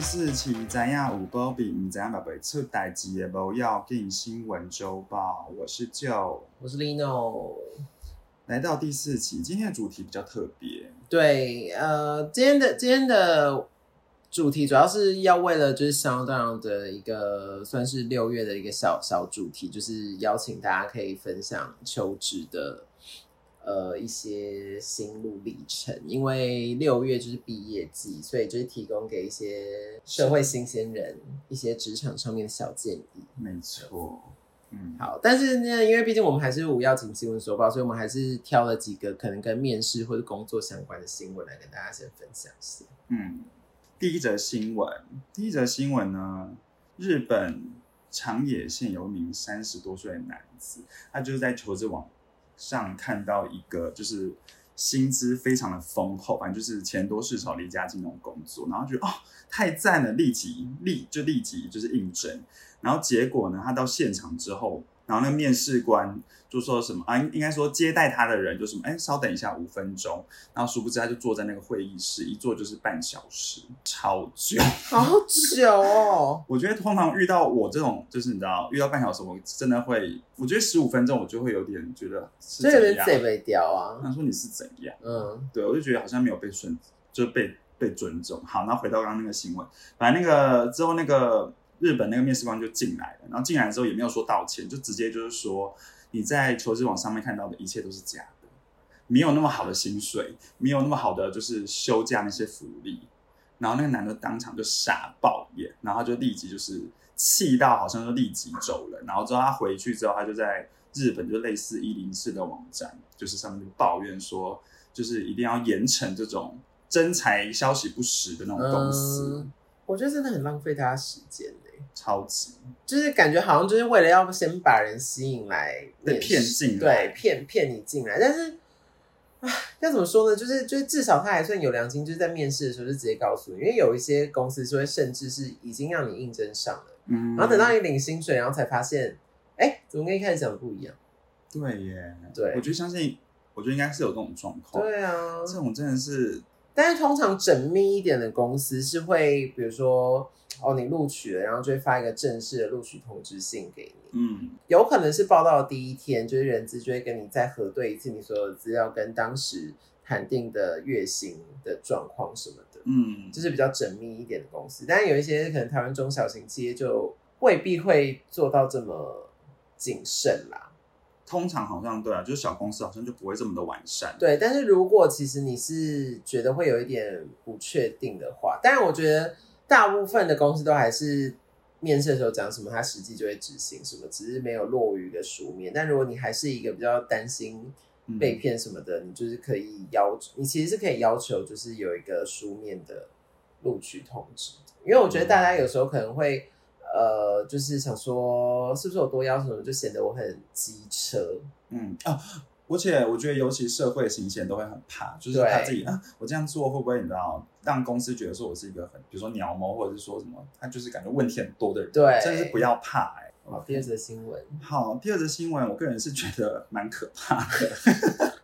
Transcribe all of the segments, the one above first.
第四期，怎样有波比，唔怎样宝贝出代志的无要紧新闻周报。我是 Joe，我是 Lino。来到第四期，今天的主题比较特别。对，呃，今天的今天的主题主要是要为了就是相当的一个算是六月的一个小小主题，就是邀请大家可以分享求职的呃一些心路历程。因为六月就是毕业季，所以就是提供给一些社会新鲜人一些职场上面的小建议。没错，嗯，好，但是呢，因为毕竟我们还是五要紧新闻说报，所以我们还是挑了几个可能跟面试或者工作相关的新闻来跟大家先分享一下。嗯，第一则新闻，第一则新闻呢，日本长野县有一名三十多岁的男子，他就是在求职网上看到一个就是薪资非常的丰厚，反正就是钱多事少离家近那种工作，然后觉得哦太赞了，立即立就立即就是应征，然后结果呢，他到现场之后，然后那面试官就说什么啊，应应该说接待他的人就什么，哎，稍等一下五分钟，然后殊不知他就坐在那个会议室，一坐就是半小时，超久。好久哦，我觉得通常遇到我这种，就是你知道，遇到半小时，我真的会，我觉得十五分钟我就会有点觉得是这有点怎样。嘴被掉啊。他说你是怎样？嗯，对我就觉得好像没有被尊，就被被尊重。好，那回到刚刚那个新闻，反正那个之后那个日本那个面试官就进来了，然后进来之后也没有说道歉，就直接就是说你在求职网上面看到的一切都是假的，没有那么好的薪水，没有那么好的就是休假那些福利。然后那个男的当场就傻爆眼，然后他就立即就是气到好像就立即走了，然后之后他回去之后，他就在日本就类似一零四的网站，就是上面就抱怨说，就是一定要严惩这种真才消息不实的那种公司，嗯我觉得真的很浪费大家时间嘞、超级就是感觉好像就是为了要先把人吸引来骗进来对，骗骗你进来。但是，唉，要怎么说呢？就是就是至少他还算有良心，就是在面试的时候就直接告诉你，因为有一些公司是会甚至是已经让你应征上了，嗯，然后等到你领薪水，然后才发现，哎、怎么跟一开始讲的不一样？对耶，对我觉得相信，我觉得应该是有这种状况，对啊，这种真的是但是通常缜密一点的公司是会，比如说，哦，你录取了，然后就会发一个正式的录取通知信给你。嗯有可能是报道的第一天，就是人资就会跟你再核对一次你所有的资料跟当时谈定的月薪的状况什么的，嗯，就是比较缜密一点的公司。但是有一些可能台湾中小型企业就未必会做到这么谨慎啦。通常好像对啊，就是小公司好像就不会这么的完善，对，但是如果其实你是觉得会有一点不确定的话，当然我觉得大部分的公司都还是面试的时候讲什么，他实际就会执行什么，只是没有落于一个书面。但如果你还是一个比较担心嗯被骗什么的，你就是可以要求，你其实是可以要求，就是有一个书面的录取通知。因为我觉得大家有时候可能会。呃，就是想说，是不是有多要求什么，就显得我很机车。嗯啊，而且我觉得，尤其社会新鲜都会很怕，就是对他自己啊，我这样做会不会你知道，让公司觉得说我是一个很，比如说鸟毛，或者是说什么，他就是感觉问题很多的人，对真的是不要怕哎、好，第二则新闻，好，第二则新闻，我个人是觉得蛮可怕的。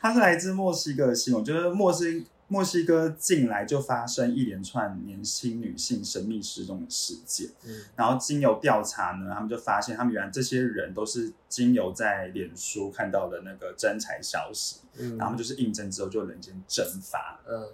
它是来自墨西哥的新闻，就是墨西墨西哥近来就发生一连串年轻女性神秘失踪的事件。嗯然后经由调查呢，他们就发现，他们原来这些人都是经由在脸书看到的那个真才消息，嗯然后他们就是应征之后就人间蒸发。嗯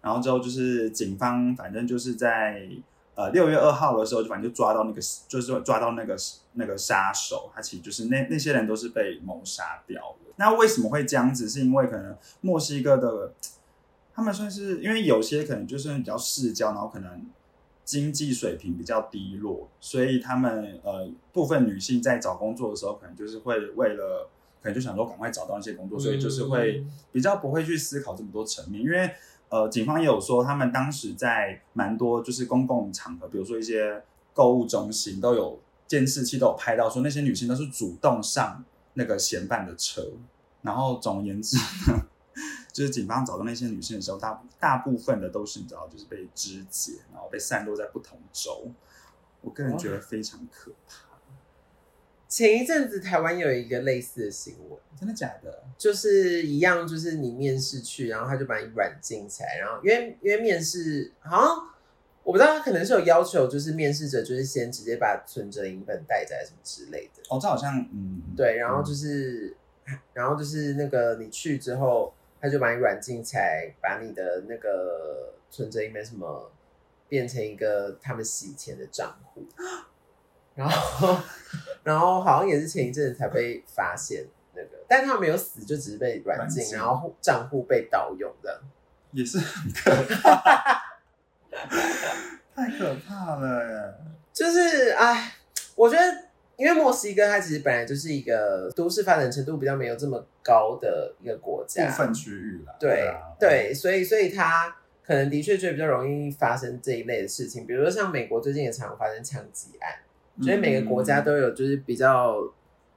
然后之后就是警方，反正就是在呃六月二号的时候，就反正就抓到那个，就是说抓到那个那个杀手，他其实就是那那些人都是被谋杀掉了。那为什么会这样子？是因为可能墨西哥的他们算是因为有些可能就是比较市郊，然后可能经济水平比较低落，所以他们呃部分女性在找工作的时候，可能就是会为了可能就想说赶快找到一些工作，所以就是会嗯比较不会去思考这么多层面，因为呃，警方也有说，他们当时在蛮多就是公共场合，比如说一些购物中心，都有监视器都有拍到，说那些女性都是主动上那个嫌犯的车。然后总而言之呢，就是警方找到那些女性的时候，大大部分的都是你知道，就是被肢解，然后被散落在不同州。我个人觉得非常可怕，前一阵子台湾有一个类似的新闻，真的假的？就是一样，就是你面试去，然后他就把你软禁起来，然后因为因为面试好像我不知道他可能是有要求，就是面试者就是先直接把存折影本带在什么之类的。哦，这好像嗯，对，然后就是，然后就是那个你去之后，他就把你软禁起来，把你的那个存折里面什么变成一个他们洗钱的账户，然后 然后好像也是前一阵子才被发现那个，但他没有死，就只是被软禁，然后账户被盗用的。也是很可怕，太可怕了耶。就是哎，我觉得，因为墨西哥它其实本来就是一个都市发展程度比较没有这么高的一个国家，部分区域啦，对啊，对，所以所以它可能的确就比较容易发生这一类的事情，比如说像美国最近也常发生枪击案，嗯，所以每个国家都有就是比较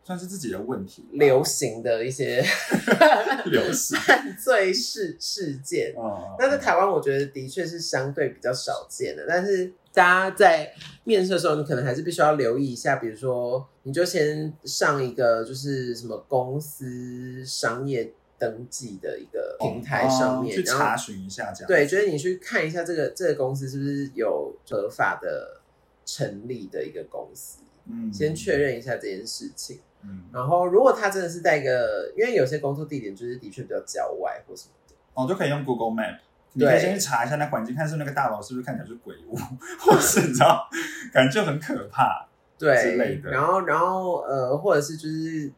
算是自己的问题，流行的一些 流行。犯罪事事件。哦，那在台湾，我觉得的确是相对比较少见的，但是大家在面试的时候，你可能还是必须要留意一下，比如说，你就先上一个就是什么公司商业登记的一个平台上面，哦去然后查询一下这样。对，就是你去看一下这个这个公司是不是有合法的成立的一个公司，嗯先确认一下这件事情。嗯，然后，如果他真的是在一个，因为有些工作地点就是的确比较郊外或什么的，哦，就可以用 Google Map。你可以先去查一下那环境，看是那个大楼是不是看起来是鬼屋，或是你知道，感觉就很可怕。对之类，的然后然后呃，或者是就是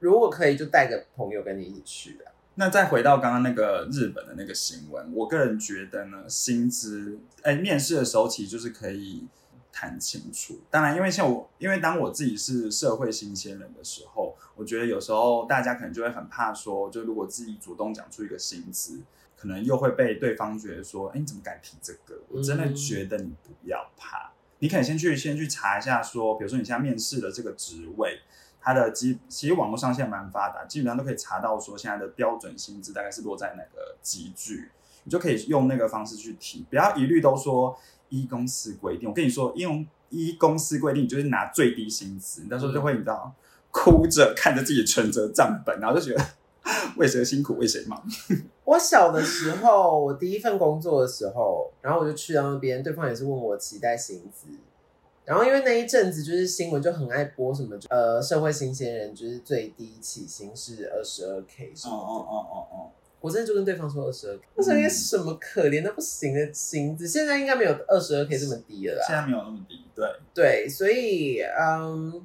如果可以，就带个朋友跟你一起去啊。那再回到刚刚那个日本的那个新闻，我个人觉得呢，薪资，哎，面试的时候其实就是可以谈清楚。当然，因为像我，因为当我自己是社会新鲜人的时候，我觉得有时候大家可能就会很怕说，就如果自己主动讲出一个薪资，可能又会被对方觉得说，哎，你怎么敢提这个？我真的嗯觉得你不要怕，你可以先去先去查一下说，比如说你现在面试的这个职位。它的基其实网络上现在蛮发达，基本上都可以查到说现在的标准薪资大概是落在哪个集距，你就可以用那个方式去提，不要一律都说依公司规定。我跟你说，用依公司规定，你就是拿最低薪资，你到时候就会你知道哭着看着自己存折账本，然后就觉得 为谁辛苦为谁忙。我小的时候，我第一份工作的时候，然后我就去到那边，对方也是问我期待薪资。然后因为那一阵子就是新闻就很爱播什么，呃，社会新鲜人就是最低起薪是二十二 k 什么的，哦哦哦，我真的就跟对方说二十二 k，那是一个什么可怜的不行的薪资，现在应该没有二十二 k 这么低了啦。现在没有那么低，对，对，所以嗯，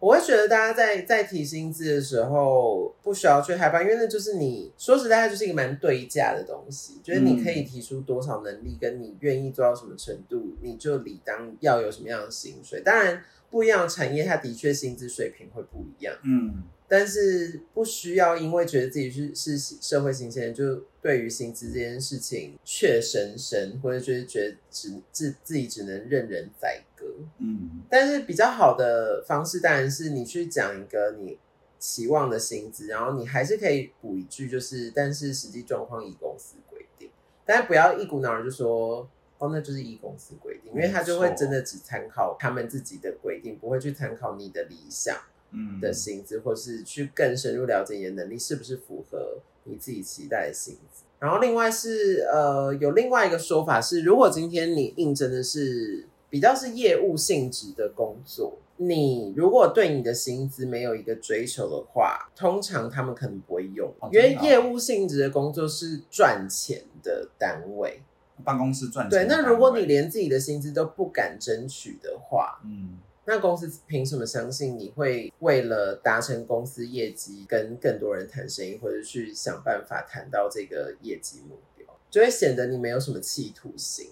我会觉得大家在在提薪资的时候不需要去害怕，因为那就是你说实在，它就是一个蛮对价的东西，就是你可以提出多少能力，跟你愿意做到什么程度，你就理当要有什么样的薪水。当然，不一样的产业，它的确薪资水平会不一样。嗯，但是不需要因为觉得自己是是社会新鲜人，就对于薪资这件事情怯生生，或者就是觉得只自自己只能任人宰割。嗯，但是比较好的方式当然是你去讲一个你期望的薪资，然后你还是可以补一句，就是但是实际状况以公司规定，但是不要一股脑儿就说。哦，那就是依公司规定，因为他就会真的只参考他们自己的规定，不会去参考你的理想。嗯的薪资，或是去更深入了解你的能力是不是符合你自己期待的薪资。然后另外是呃，有另外一个说法是，如果今天你应征的是比较是业务性质的工作，你如果对你的薪资没有一个追求的话，通常他们可能不会用，哦因为业务性质的工作是赚钱的单位。办公室赚钱对，的单位。那如果你连自己的薪资都不敢争取的话，嗯那公司凭什么相信你会为了达成公司业绩，跟更多人谈生意，或者去想办法谈到这个业绩目标，就会显得你没有什么企图心。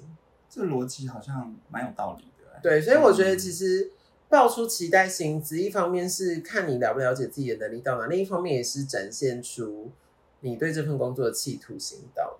这逻辑好像蛮有道理的。欸对，所以我觉得嗯其实爆出期待薪资，一方面是看你了不了解自己的能力到哪，另一方面也是展现出你对这份工作的企图心到哪。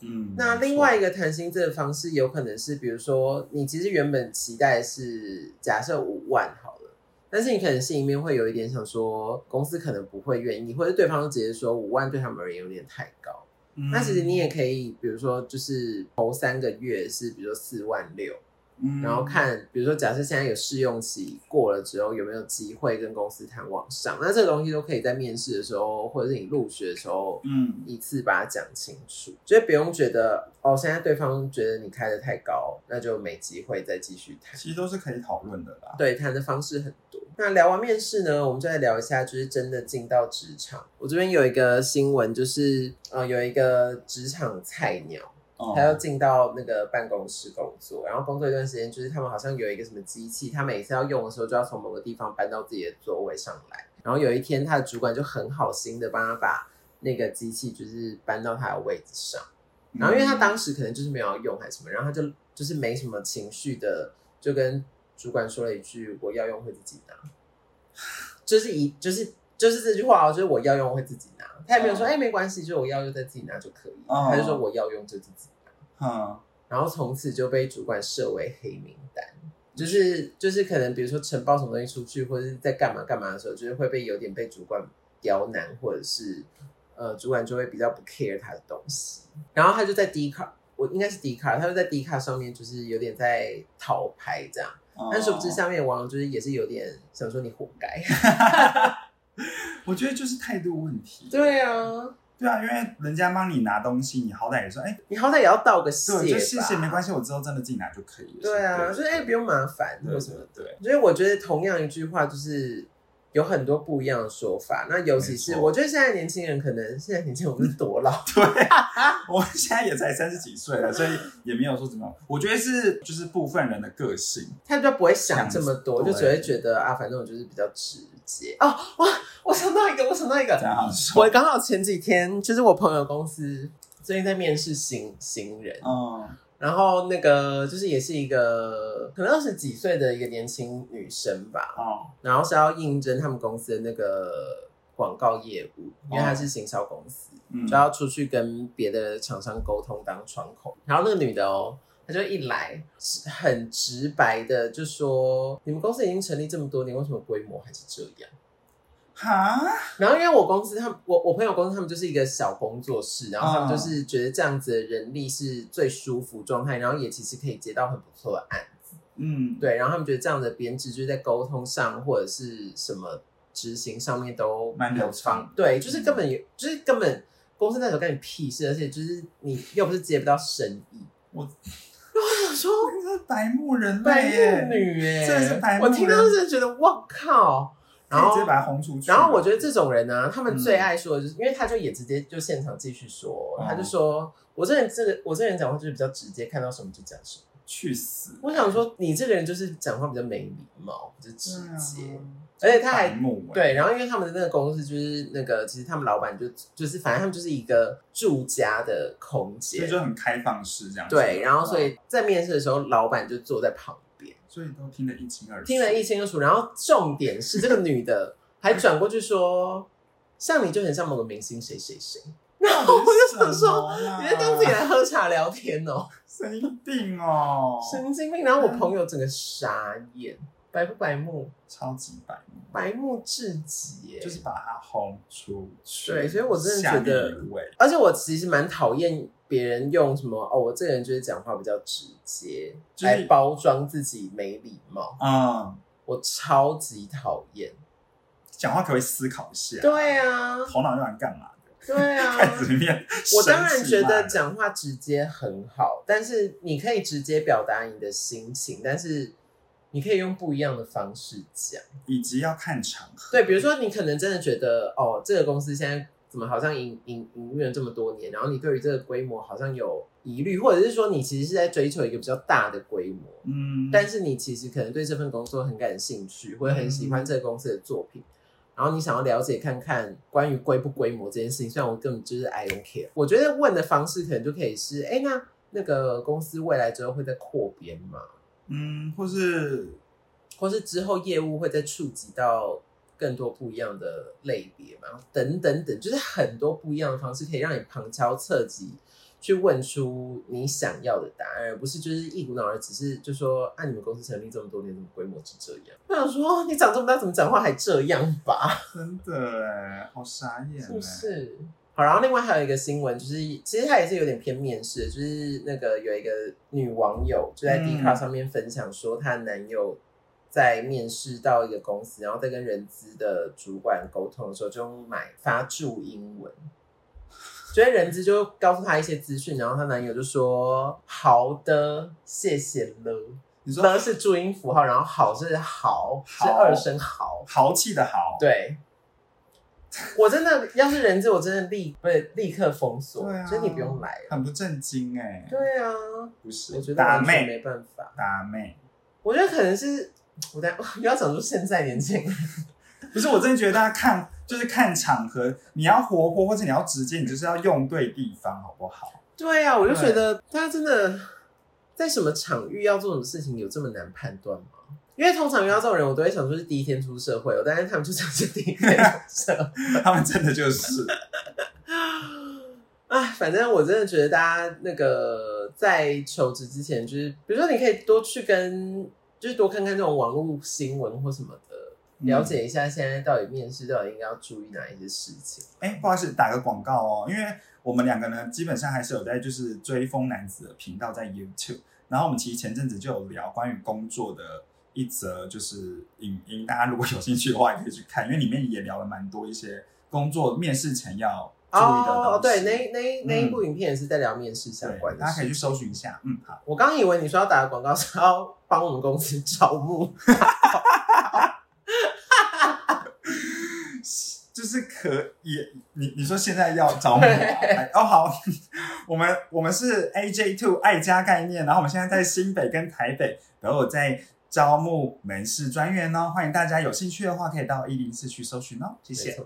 嗯，那另外一个谈薪资的方式，有可能是，比如说你其实原本期待是假设五万好了，但是你可能心里面会有一点想说，公司可能不会愿意，或者对方直接说五万对他们而言有点太高。嗯那其实你也可以，比如说就是头三个月是比如说四万六，嗯然后看，比如说假设现在有试用期过了之后，有没有机会跟公司谈往上？那这个东西都可以在面试的时候，或者是你入学的时候，嗯一次把它讲清楚，就是不用觉得哦，现在对方觉得你开的太高，那就没机会再继续谈。其实都是可以讨论的啦。对，谈的方式很多。那聊完面试呢，我们就来聊一下，就是真的进到职场。我这边有一个新闻，就是呃，有一个职场菜鸟，哦他要进到那个办公室工作，然后工作一段时间，就是他们好像有一个什么机器，他每次要用的时候就要从某个地方搬到自己的座位上来。然后有一天，他的主管就很好心的帮他把那个机器就是搬到他的位置上。然后因为他嗯当时可能就是没有用还是什么，然后他就就是没什么情绪的，就跟主管说了一句：“我要用会自己拿。”就是一就是就是这句话哦，就是我要用会自己拿。他也没有说哦哎、没关系，就是我要用再自己拿就可以。哦。他就说我要用就自己拿。嗯然后从此就被主管设为黑名单，就是。就是可能比如说承包什么东西出去，或者是在干嘛干嘛的时候，就是会被有点被主管刁难，或者是呃主管就会比较不 care 他的东西，然后他就在 D 卡，我应该是 D 卡，他就在 D 卡上面就是有点在讨牌这样，哦。但殊不知下面的网友就是也是有点想说你活该，我觉得就是态度问题。对啊，对啊，因为人家帮你拿东西，你好歹也说，哎，你好歹也要道个谢吧，对，就谢谢，没关系，我之后真的自己拿就可以了。对啊，就是哎、不用麻烦对或什么对对，所以我觉得同样一句话，就是有很多不一样的说法。那尤其是我觉得现在年轻人可能现在年轻人我们是多老，对，我们现在也才三十几岁了，所以也没有说怎么。我觉得是就是部分人的个性，他就不会想这么多，就只会觉得啊，反正我就是比较直接。哦，我，我想到一个，我想到一个。我刚好前几天就是我朋友公司最近在面试新新人，嗯然后那个就是也是一个可能二十几岁的一个年轻女生吧，哦然后是要应征他们公司的那个广告业务，因为她是行销公司，嗯就要出去跟别的厂商沟通当窗口。然后那个女的哦，她就一来很直白的就说：“你们公司已经成立这么多年，为什么规模还是这样哈，？”然后因为我公司他们，我我朋友公司他们就是一个小工作室，然后他们哦就是觉得这样子的人力是最舒服状态，然后也其实可以接到很不错的案子。嗯，对，然后他们觉得这样的编制就是在沟通上或者是什么执行上面都蛮流有畅方，对，就是根本有，就是根本公司那时候干你屁事，而且就是你又不是接不到生意，我说这是白目人白类耶目，女耶、真的是白目我听到人真的觉得哇靠，然后直接把他轰出去。然后我觉得这种人呢、他们最嗯爱说的就是，因为他就也直接就现场继续说，哦他就说我这人这个我这人讲话就是比较直接，看到什么就讲什么。去死，我想说，你这个人就是讲话比较没礼貌，就是直接，而且他还对，然后因为他们的那个公司就是那个，其实他们老板就就是反正他们就是一个住家的空间，所以就很开放式这样子。对，然后所以在面试的时候，老板就坐在旁边，所以都听得一清二楚，听得一清二楚。然后重点是这个女的 还转过去说，像你就很像某个明星谁谁谁。然后我就想说，说你在当自己来喝茶聊天哦，神经病哦，神经病。然后我朋友整个傻眼，白不白目？超级白目，白目至极耶，就是把他轰出去。对所以我真的觉得而且我其实蛮讨厌别人用什么哦，我这个人就是讲话比较直接，就是来包装自己没礼貌，嗯，我超级讨厌。讲话可不可以思考一下？，对啊，头脑用来干嘛的？对 开啊。我当然觉得讲话直接很好，但是你可以直接表达你的心情，但是你可以用不一样的方式讲。以及要看场合。对，比如说你可能真的觉得哦，这个公司现在怎么好像营营营运了这么多年，然后你对于这个规模好像有疑虑，或者是说你其实是在追求一个比较大的规模，嗯，但是你其实可能对这份工作很感兴趣，或者很喜欢这个公司的作品。然后你想要了解看看关于规不规模这件事情，虽然我根本就是 I don't care。我觉得问的方式可能就可以是，哎，那那个公司未来之后会在扩编吗？嗯，或是或是之后业务会再触及到更多不一样的类别嘛？等等等，就是很多不一样的方式可以让你旁敲侧击去问出你想要的答案，而不是就是一股脑儿只是就说啊，你们公司成立这么多年，怎么规模是这样？我想说，你长这么大怎么讲话还这样吧？真的哎，好傻眼哎，是不是？好，然后另外还有一个新闻，就是其实它也是有点偏面试的，就是那个有一个女网友就在 d 卡上面分享说，她的男友在面试到一个公司，然后在跟人资的主管沟通的时候，就用买发注英文，所以人资就告诉她一些资讯，然后她男友就说：“好的，谢谢了。”你说了是注音符号，然后好是豪，是二声豪。豪气的豪，对，我真的要是人质，我真的立不是立刻封锁，对啊所以你不用来了。很不正经哎、对啊，不是，我觉得打完全妹没办法。打妹，我觉得可能是我在又 要讲出现在年轻人，不是，我真的觉得大家看就是看场合，你要活泼或者你要直接，你就是要用对地方，好不好？对啊，我就觉得大家真的在什么场域要做什么事情有这么难判断吗？因为通常遇到这种人，我都会想说是第一天出社会哦，但是他们就像是第一天出社会。他们真的就是，哎，反正我真的觉得大家那个在求职之前，就是比如说你可以多去跟，就是多看看这种网络新闻或什么的，了解一下现在到底面试到底应该要注意哪一些事情。哎、不好意思，打个广告哦，因为我们两个呢，基本上还是有在就是追风男子的频道在 YouTube，然后我们其实前阵子就有聊关于工作的一则就是影音，大家如果有兴趣的话，也可以去看，因为里面也聊了蛮多一些工作面试前要注意的东西。哦，对，那那那一嗯部影片也是在聊面试相关对，的，大家可以去。搜寻一下。嗯，好。我刚以为你说要打个广告是要帮我们公司招募，就是可以，你你说现在要招募哦好，我们我们是 AJ Two 爱家概念，然后我们现在在新北跟台北都有在招募门市专员哦，欢迎大家有兴趣的话可以到一零四去搜寻哦，谢谢。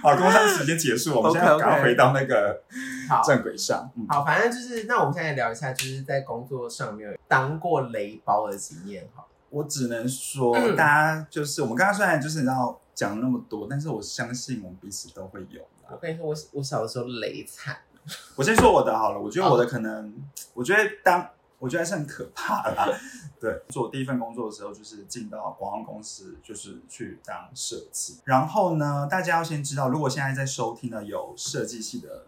好，工商时间结束，我们现在赶快回到那个好，正轨上。嗯，好，反正就是，那我们现在聊一下，就是在工作上面有当过雷包的经验，好了。我只能说，嗯大家就是我们刚刚虽然就是你知道讲了那么多，但是我相信我们彼此都会有的我。跟你说，我我小的时候雷惨，我先说我的好了，我觉得我的可能，我觉得当我觉得还是很可怕啦。对，做我第一份工作的时候，就是进到广告公司，就是去当设计。然后呢，大家要先知道，如果现在在收听的有设计系的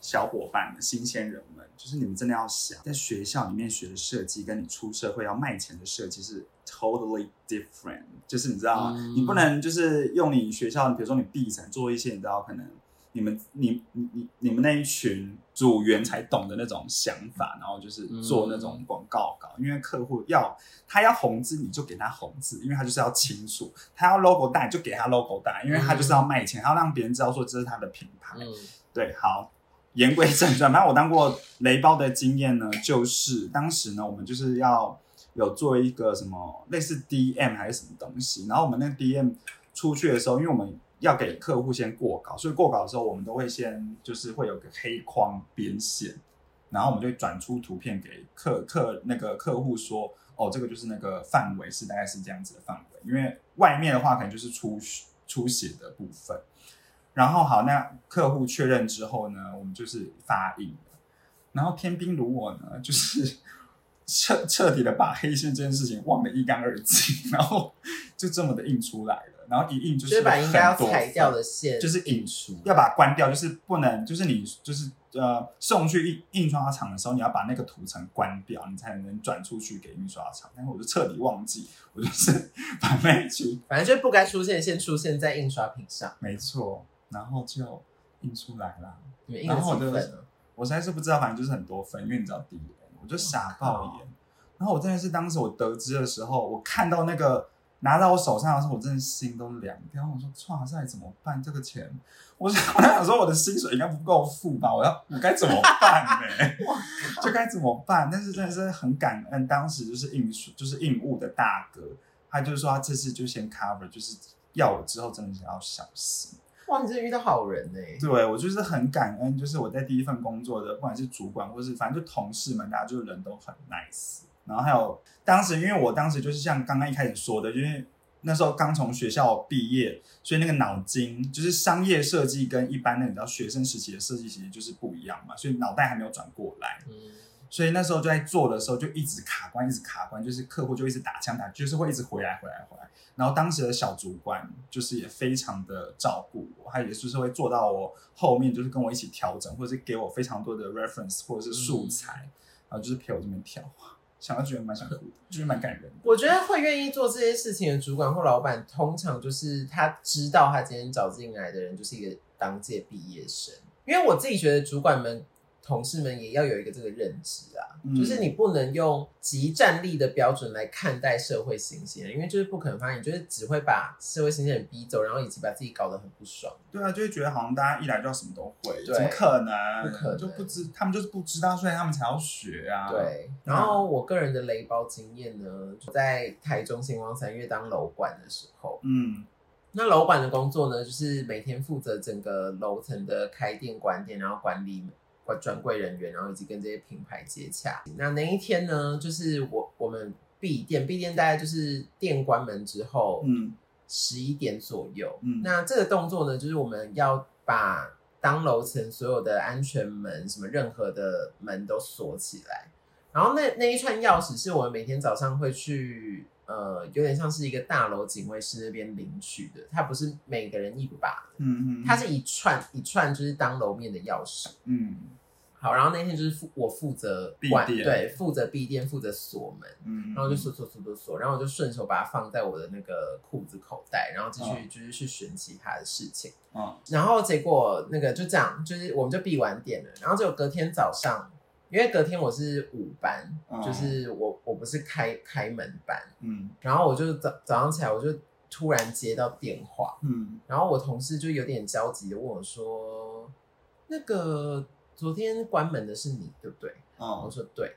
小伙伴们、新鲜人们，就是你们真的要想，在学校里面学的设计，跟你出社会要卖钱的设计是 totally different。就是你知道吗？嗯你不能就是用你学校，比如说你毕展做一些，你知道可能。你们、你、你、你、你们那一群组员才懂的那种想法，然后就是做那种广告稿，因为客户要他要红字，你就给他红字，因为他就是要清楚；他要 logo 大，就给他 logo 大，因为他就是要卖钱，他要让别人知道说这是他的品牌。嗯，对，好，言归正传，反正我当过雷包的经验呢，就是当时呢，我们就是要有做一个什么类似 DM 还是什么东西，然后我们那个 DM 出去的时候，因为我们要给客户先过稿，所以过稿的时候，我们都会先就是会有个黑框边线，然后我们就转出图片给客客那个客户说，哦，这个就是那个范围是大概是这样子的范围，因为外面的话可能就是出出血的部分。然后好，那客户确认之后呢，我们就是发印。然后天兵如我呢，就是彻彻底的把黑线这件事情忘得一干二净，然后就这么的印出来了。然后一印就就是是把应该要裁掉的线就是印出，要把它关掉，就是不能，就是你就是呃送去印印刷厂的时候，你要把那个图层关掉，你才能转出去给印刷厂。但是我就彻底忘记，我就是把那一句反正就是不该出现的线出现在印刷品上，没错，然后就印出来啦。对印了然后我就？我实在是不知道，反正就是很多分，因为你知道第一我就傻爆眼。然后我真的是当时我得知的时候，我看到那个拿到我手上的时候，我真的心都凉掉。我说：“哇塞，怎么办？这个钱，我 我在想说我的薪水应该不够付吧？我要我该怎么办呢？就该怎么办？但是真的是很感恩，当时就是印书就是印务的大哥，他就是说他这次就先 cover，就是要我之后真的是要小心。哇，你真的遇到好人呢、对我就是很感恩，就是我在第一份工作的，不管是主管或是反正就同事们，大家就是人都很 nice。然后还有当时，因为我当时就是像刚刚一开始说的，因为那时候刚从学校毕业，所以那个脑筋就是商业设计跟一般的你知道学生时期的设计其实就是不一样嘛，所以脑袋还没有转过来。嗯，所以那时候就在做的时候就一直卡关，一直卡关，就是客户就一直打枪打，就是会一直回来回来回来。然后当时的小主管就是也非常的照顾我，他也就是会做到我后面，就是跟我一起调整，或者是给我非常多的 reference 或者是素材，然后就是陪我这边调。想到觉得蛮想哭的，就是蛮感人的。我觉得会愿意做这些事情的主管或老板，通常就是他知道他今天找进来的人就是一个当届毕业生。因为我自己觉得主管们。同事们也要有一个这个认知啊，就是你不能用极战力的标准来看待社会新鲜人，因为就是不可能发现，就是只会把社会新鲜人逼走，然后以及把自己搞得很不爽。对啊，就会觉得好像大家一来就要什么都会，怎么可能？不可能就不知他们就是不知道，所以他们才要学啊。对。然后我个人的雷包经验呢，在台中星光三月当楼管的时候，嗯，那楼管的工作呢，就是每天负责整个楼层的开店、关店，然后管理。专柜人员，然后以及跟这些品牌接洽。那那一天呢，就是我我们闭店，闭店大概就是店关门之后，嗯，十一点左右。嗯，那这个动作呢，就是我们要把当楼层所有的安全门，什么任何的门都锁起来。然后那那一串钥匙是我们每天早上会去。呃，有点像是一个大楼警卫室那边领取的，它不是每个人一把，嗯嗯，它是一串一串，就是当楼面的钥匙，嗯，好，然后那天就是负我负责闭店，对，负责闭店，负责锁门，嗯，然后就锁锁锁锁锁，然后我就顺手把它放在我的那个裤子口袋，然后继续就是去选其他的事情，嗯，然后结果那个就这样，就是我们就闭完店了，然后就隔天早上。因为隔天我是五班，就是我我不是开开门班，嗯，然后我就早早上起来我就突然接到电话，嗯，然后我同事就有点焦急的问我说：“那个昨天关门的是你对不对？”我说：“对。”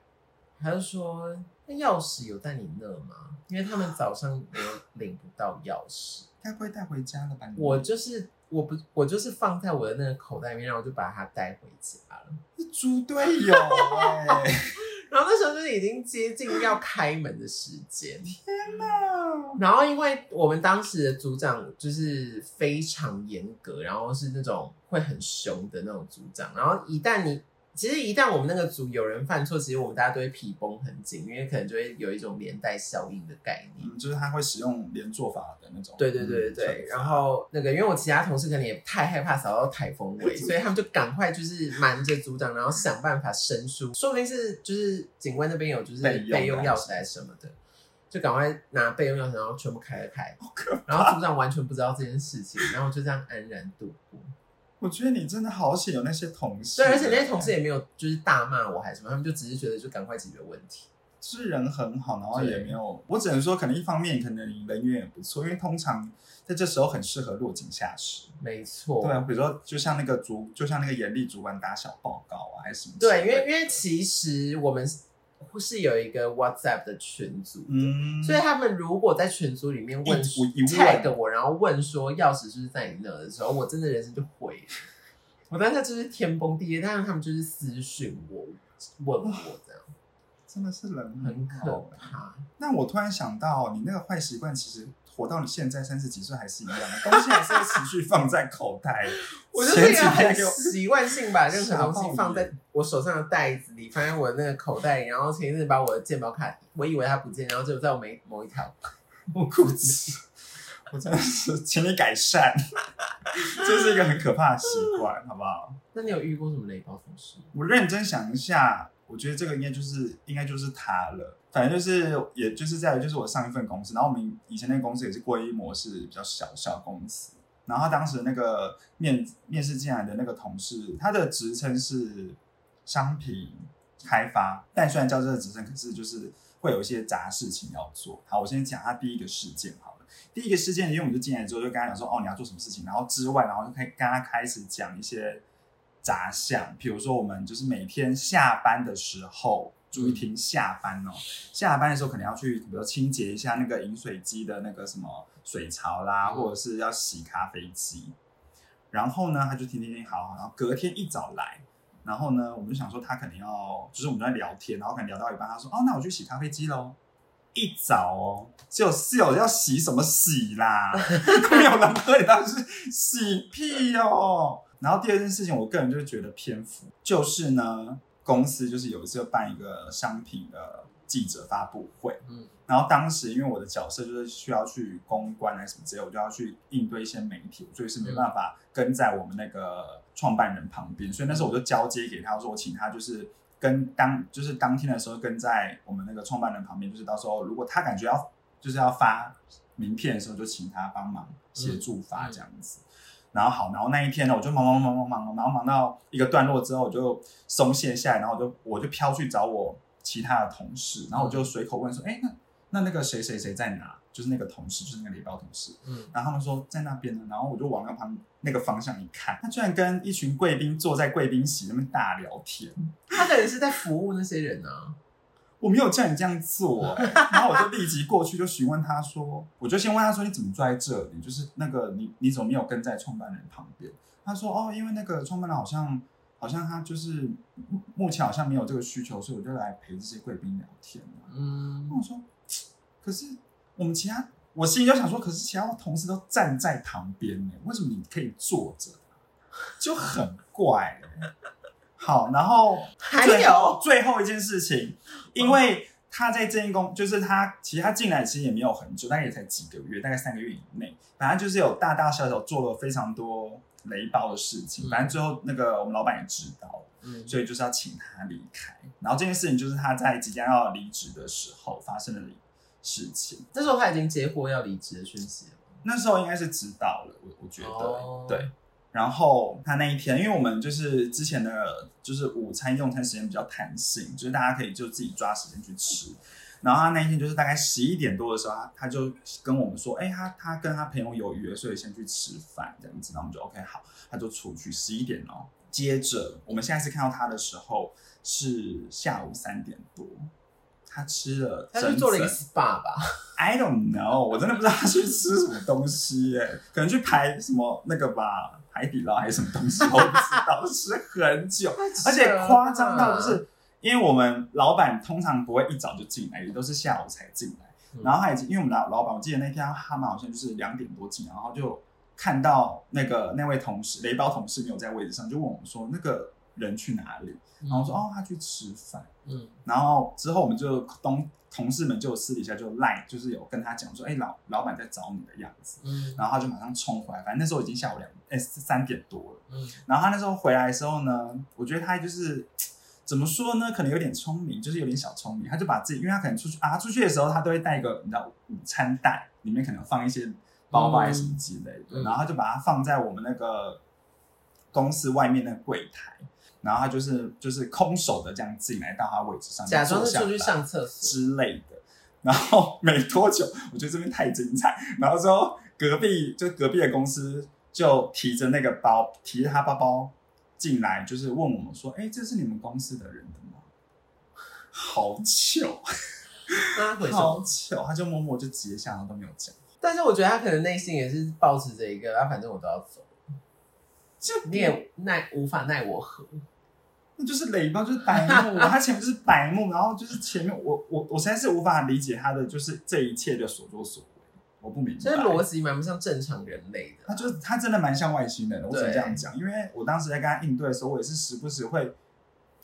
他就说：“那钥匙有在你那吗？因为他们早上没有领不到钥匙，该不会带回家了吧？”我就是。我不，我就是放在我的那个口袋里面，然后我就把它带回家了。是猪队友哎！然后那时候就是已经接近要开门的时间，天哪！然后因为我们当时的组长就是非常严格，然后是那种会很凶的那种组长，然后一旦你。其实一旦我们那个组有人犯错，其实我们大家都会皮绷很紧，因为可能就会有一种连带效应的概念，就是他会使用连坐法的那种。对对对对对。然后那个，因为我其他同事可能也太害怕扫到台风尾，所以他们就赶快就是瞒着组长，然后想办法申诉，说不定是就是警官那边有就是备用钥匙还是什么的，就赶快拿备用钥匙，然后全部开了开。然后组长完全不知道这件事情，然后就这样安然度过。我觉得你真的好险，有那些同事。对，而且那些同事也没有就是大骂我还是什么，他们就只是觉得就赶快解决问题。是人很好，然后也没有。我只能说，可能一方面可能人缘也不错，因为通常在这时候很适合落井下石。没错。对啊，比如说就像那个主，就像那个严厉主管打小报告啊，还是什么？对，因为因为其实我们。是有一个 WhatsApp 的群组，嗯，所以他们如果在群组里面问 tag 我，然后问说钥匙是不是在你那的时候，我真的人生就毁了。我当下就是天崩地裂，但是他们就是私讯我，问我这样，真的是人很可怕。那我突然想到，你那个坏习惯其实。活到你现在三十几岁还是一样，东西还是会持续放在口袋。我就是一个很习惯性把任何东西放在我手上的袋子里，放在我的那个口袋里。然后前一阵把我的健保卡，我以为它不见，然后就在我每某一条 裤子。我真的是，请你改善，这是一个很可怕的习惯，好不好？那你有遇过什么雷暴风事？我认真想一下，我觉得这个应该就是应该就是他了。反正就是，也就是在就是我上一份公司，然后我们以前那个公司也是归模式比较小小公司，然后当时那个面面试进来的那个同事，他的职称是商品开发，但虽然叫这个职称，可是就是会有一些杂事情要做。好，我先讲他第一个事件好了。第一个事件，因为我们就进来之后就跟他讲说，哦，你要做什么事情，然后之外，然后就可以跟他开始讲一些杂项，比如说我们就是每天下班的时候。注意听，下班哦，下班的时候可能要去，比如清洁一下那个饮水机的那个什么水槽啦，或者是要洗咖啡机。然后呢，他就听听听，好好。然后隔天一早来，然后呢，我们就想说他肯定要，就是我们在聊天，然后可能聊到一半，他说：“哦，那我去洗咖啡机喽。”一早哦，只有室友要洗什么洗啦？没有人喝，你当是洗屁哦。然后第二件事情，我个人就觉得偏浮，就是呢。公司就是有一次办一个商品的记者发布会，嗯然后当时因为我的角色就是需要去公关啊什么之类，我就要去应对一些媒体，所以是没办法跟在我们那个创办人旁边，所以那时候我就交接给他，说我请他就是跟当就是当天的时候跟在我们那个创办人旁边，就是到时候如果他感觉要就是要发名片的时候，就请他帮忙协助发这样子。然后好，然后那一天呢，我就忙忙忙忙忙忙，然后忙到一个段落之后，我就松懈下来，然后我就我就飘去找我其他的同事，然后我就随口问说，哎、那那那个谁谁谁在哪？就是那个同事，就是那个礼包同事。嗯，然后他们说在那边呢，然后我就往那旁那个方向一看，他居然跟一群贵宾坐在贵宾席那边大聊天。他可能是在服务那些人啊。我没有叫你这样做、欸，然后我就立即过去就询问他说，我就先问他说你怎么坐在这里？就是那个你你怎么没有跟在创办人旁边？他说哦，因为那个创办人好像好像他就是目目前好像没有这个需求，所以我就来陪这些贵宾聊天啊嗯那我说，可是我们其他，我心里就想说，可是其他同事都站在旁边呢，为什么你可以坐着？就很怪、欸。好，然后还有最后一件事情，因为他在这一公，就是他其实他进来其实也没有很久，大概也才几个月，大概三个月以内，反正就是有大大小小做了非常多雷包的事情，嗯反正最后那个我们老板也知道了。嗯，所以就是要请他离开。然后这件事情就是他在即将要离职的时候发生的事情。那时候他已经接获要离职的讯息了。那时候应该是知道了，我我觉得、哦对。然后他那一天，因为我们就是之前的，就是午餐用餐时间比较弹性，就是大家可以就自己抓时间去吃。然后他那一天就是大概十一点多的时候，他他就跟我们说，哎，他他跟他朋友有约，所以先去吃饭这样子。然后我们就 OK 好，他就出去十一点哦。接着我们下一次看到他的时候是下午三点多，他吃了他整去做了一个 SPA 吧？I don't know，我真的不知道他去吃什么东西耶，可能去排什么那个吧，海底捞还是什么东西，我不知道，吃 很久，而且夸张到就是，因为我们老板通常不会一早就进来，也都是下午才进来，嗯。然后他已经，因为我们老老板，我记得那天他们好像就是两点多进，然后就看到那个那位同事雷包同事没有在位置上，就问我们说那个人去哪里，然后我说哦他去吃饭。嗯然后之后我们就同同事们就私底下就赖，就是有跟他讲说，哎、老老板在找你的样子。嗯然后他就马上冲回来，反正那时候已经下午两哎三点多了。嗯然后他那时候回来的时候呢，我觉得他就是 怎么说呢，可能有点聪明，就是有点小聪明。他就把自己，因为他可能出去啊，他出去的时候他都会带一个你知道午餐袋，里面可能放一些包包还是什么之类的，嗯然后他就把它放在我们那个公司外面那个柜台。然后他就是就是空手的这样进来到他位置上，假装是出去上厕所。之类的。然后没多久，我觉得这边太精彩。然后之后隔壁就隔壁的公司就提着那个包，提着他包包进来，就是问我们说：“哎，这是你们公司的人的吗？”好糗？好糗，他就默默就直接下，然后都没有讲。但是我觉得他可能内心也是抱持着一个，啊，反正我都要走，就你也奈无法奈我何。那就是雷包，就是白目，他前面就是白目，然后就是前面我我我实在是无法理解他的就是这一切的所作所为，我不明白。这逻辑蛮不像正常人类的。他就是他真的蛮像外星人的，我只能这样讲。因为我当时在跟他应对的时候，我也是时不时会，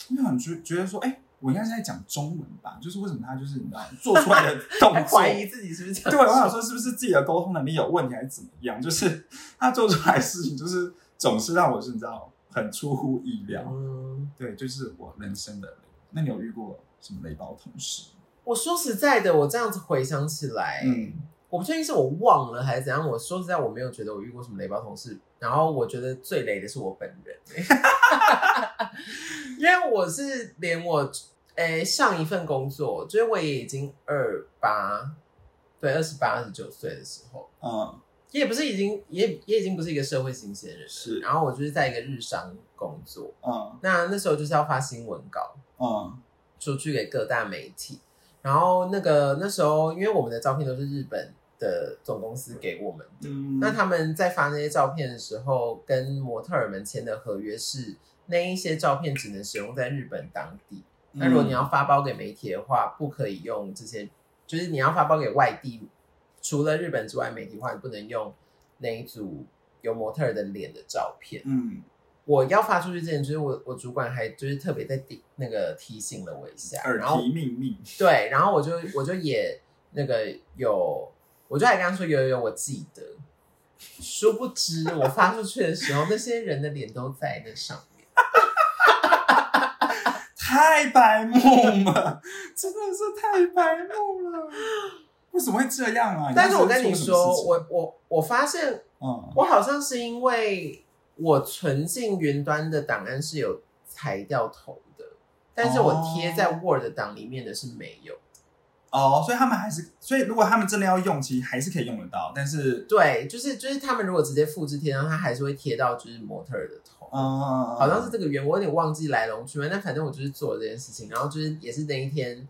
因为很觉觉得说，哎、我应该是在讲中文吧？就是为什么他就是你知道做出来的 动作，怀疑自己是不是？对我想说是不是自己的沟通能力有问题，还是怎么样？就是他做出来的事情，就是总是让我是你知道很出乎意料。嗯，对，就是我人生的雷。那你有遇过什么雷暴同事？我说实在的，我这样子回想起来，嗯我不确定是我忘了还是怎样。我说实在，我没有觉得我遇过什么雷暴同事。然后我觉得最雷的是我本人，因为我是连我诶、上一份工作，就是我也已经二八，对，二十八、二十九岁的时候，嗯也不是已经也也已经不是一个社会新鲜人了。是。然后我就是在一个日商工作，嗯。那那时候就是要发新闻稿，嗯。出去给各大媒体。然后那个那时候，因为我们的照片都是日本的总公司给我们的，嗯，那他们在发那些照片的时候，跟模特儿们签的合约是那一些照片只能使用在日本当地。那如果你要发包给媒体的话，不可以用这些，就是你要发包给外地，除了日本之外媒体的话，你不能用那一组有模特儿的脸的照片。嗯我要发出去之前，就是我我主管还就是特别在提那个提醒了我一下，耳然后提面命，对，然后我就我就也那个有，我就还跟他说有有有，我记得。殊不知我发出去的时候，那些人的脸都在那上面。太白目了，真的是太白目了。为什么会这样啊？但是我跟你说，我我我发现嗯，我好像是因为我存进云端的档案是有裁掉头的，但是我贴在 Word 档里面的是没有。哦，所以他们还是，所以如果他们真的要用，其实还是可以用得到，但是，对，就是就是他们如果直接复制贴上，它还是会贴到就是模特儿的头。嗯，好像是这个原，我有点忘记来龙去脉，但反正我就是做了这件事情，然后就是也是那一天，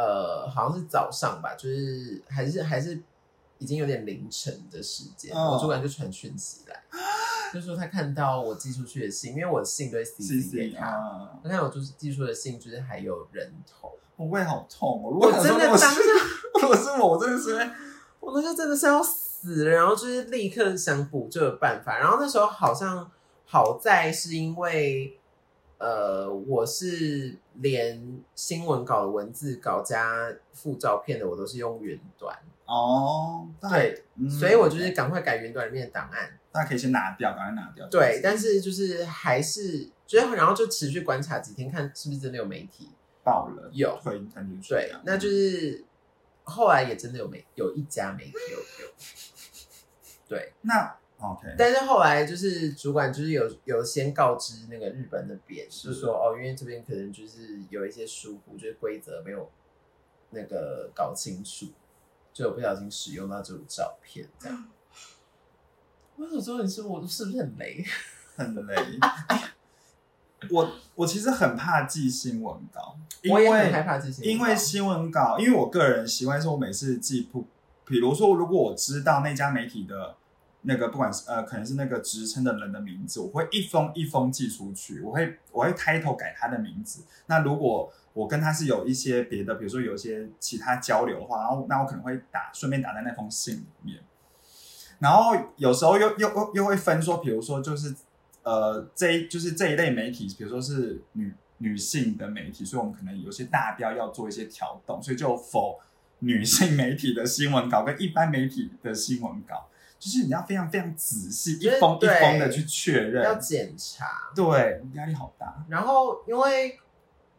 呃，好像是早上吧，就是还是还是已经有点凌晨的时间，嗯我主管就传讯息来，就说他看到我寄出去的信，因为我的信对 C CC 给他，啊，他看我就是寄出的信就是还有人头，我胃好痛哦。如果我真的当下，如果是我，我真的是会我那时候真的是要死了，然后就是立刻想补救的办法，然后那时候好像好在是因为。呃，我是连新闻稿的文字稿加附照片的，我都是用云端，哦，对，嗯所以我就是赶快改云端里面的档案。大家可以先拿掉，赶快拿掉。对，但是就是还是就是，然后就持续观察几天，看是不是真的有媒体爆了，有退退进去。对，那就是后来也真的有媒有一家媒体有有，对，那 OK，但是后来就是主管就是有有先告知那个日本那边，就是说哦，因为这边可能就是有一些疏忽，就是规则没有那个搞清楚，就有不小心使用到这种照片这样。我想说，你是我是不是很雷？很雷。我我其实很怕记新闻稿，因我也很为害怕记新闻，因为新闻稿，因为我个人习惯是我每次记不，比如说如果我知道那家媒体的那个不管是呃可能是那个职称的人的名字，我会一封一封寄出去，我会我会 title 改他的名字。那如果我跟他是有一些别的，比如说有一些其他交流的话，然后那我可能会打顺便打在那封信里面。然后有时候又又又又会分说，比如说就是呃这一就是这一类媒体，比如说是女女性的媒体，所以我们可能有些大标要做一些调动，所以就否女性媒体的新闻稿跟一般媒体的新闻稿，就是你要非常非常仔细，一封一对封的去确认要，检查。对，压力好大。然后因为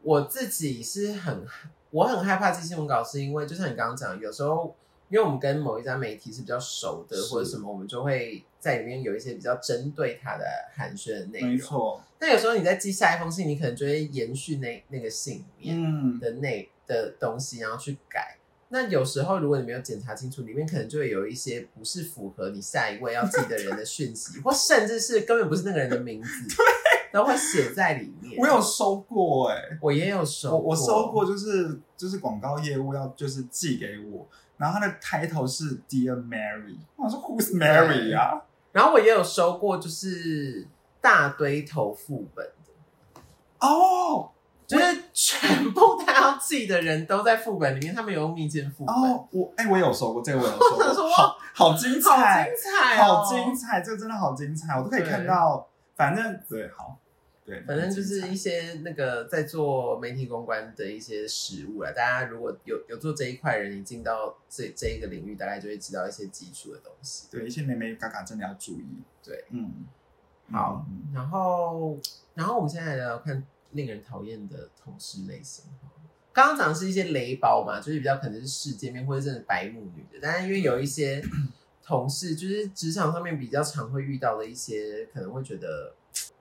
我自己是很我很害怕寄新闻稿，是因为就像你刚刚讲，有时候因为我们跟某一家媒体是比较熟的，或者什么，我们就会在里面有一些比较针对他的寒暄的内容。没。错，那有时候你在寄下一封信，你可能就会延续那那个信里面嗯，的内的东西，然后去改。那有时候如果你没有检查清楚，里面可能就会有一些不是符合你下一位要记的人的讯息，或甚至是根本不是那个人的名字，都会写在里面。我有收过哎、我也有收我我收过，就是就是广告业务要就是寄给我，然后他的 title 是 Dear Mary，我想说 Who's Mary 啊？然后我也有收过，就是大堆头副本的，哦就是全部他要记的人都在副本里面，他们有用密件副本，哦，我哎、我有收过这个，我有说过，好好精彩好，精彩、哦，好精彩，这个真的好精彩，我都可以看到，反正对，好，对，反正就是一些那个在做媒体公关的一些实务了。大家如果有有做这一块人，你进到这这一个领域，大概就会知道一些基础的东西。对一些美美嘎嘎真的要注意，对，嗯，好嗯。然后，然后我们现在来看令人讨厌的同事类型。刚刚讲的是一些雷包嘛，就是比较可能是世界面或者真的白目女的，但是因为有一些 同事，就是职场上面比较常会遇到的一些，可能会觉得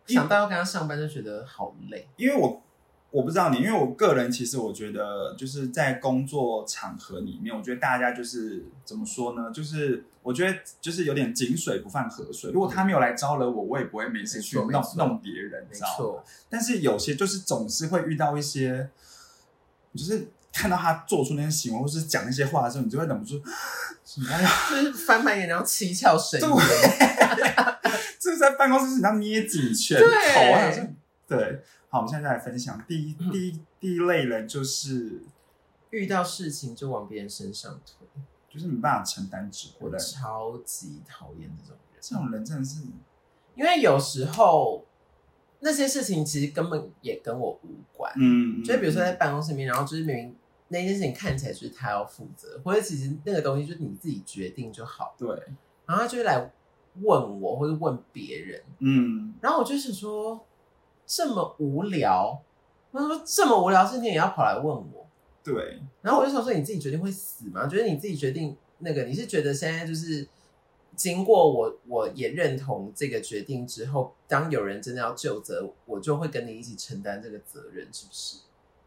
想到要跟他上班就觉得好累。因为我我不知道你，因为我个人其实我觉得就是在工作场合里面，我觉得大家就是怎么说呢？就是我觉得就是有点井水不犯河水。如果他没有来招惹我，我也不会没事去弄弄别人，你知道吗？但是有些就是总是会遇到一些，就是看到他做出那些行为，或是讲那些话的时候，你就会忍不住，什么呀？就是翻白眼，然后七窍生烟。就是在办公室你要捏紧拳头啊！对，好，我们现在就来分享。第一第一第一类人，就是遇到事情就往别人身上推，就是没办法承担责我任，超级讨厌这种人。这种人真的是因为有时候那些事情其实根本也跟我无关。嗯，就比如说在办公室里面，然后就是明明那件事情看起来就是他要负责，或者其实那个东西就是你自己决定就好，对，然后他就会来问我或者问别人，嗯，然后我就想说这么无聊，他说这么无聊的事情也要跑来问我，对，然后我就想说你自己决定会死吗？觉得你自己决定那个你是觉得现在就是。经过我，我也认同这个决定之后，当有人真的要就责，我就会跟你一起承担这个责任，是不是？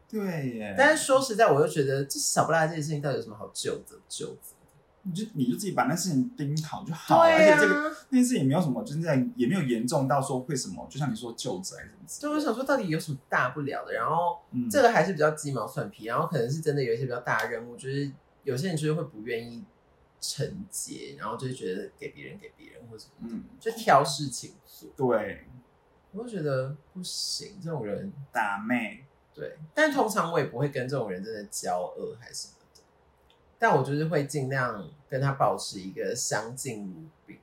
对耶。但是说实在，我又觉得这小不拉这件事情到底有什么好就责就责的？你就你就自己把那事情盯好就好，对而且啊这个那件事也没有什么，真的也没有严重到说会什么，就像你说就责还是什么。就我想说，到底有什么大不了的？然后嗯这个还是比较鸡毛蒜皮，然后可能是真的有一些比较大的任务，就是有些人就是会不愿意承接，然后就是觉得给别人给别人或什么，嗯，就挑事情做。对，我就觉得不行，这种人打妹，对，但通常我也不会跟这种人真的交恶还是什么的，但我就是会尽量跟他保持一个相敬如宾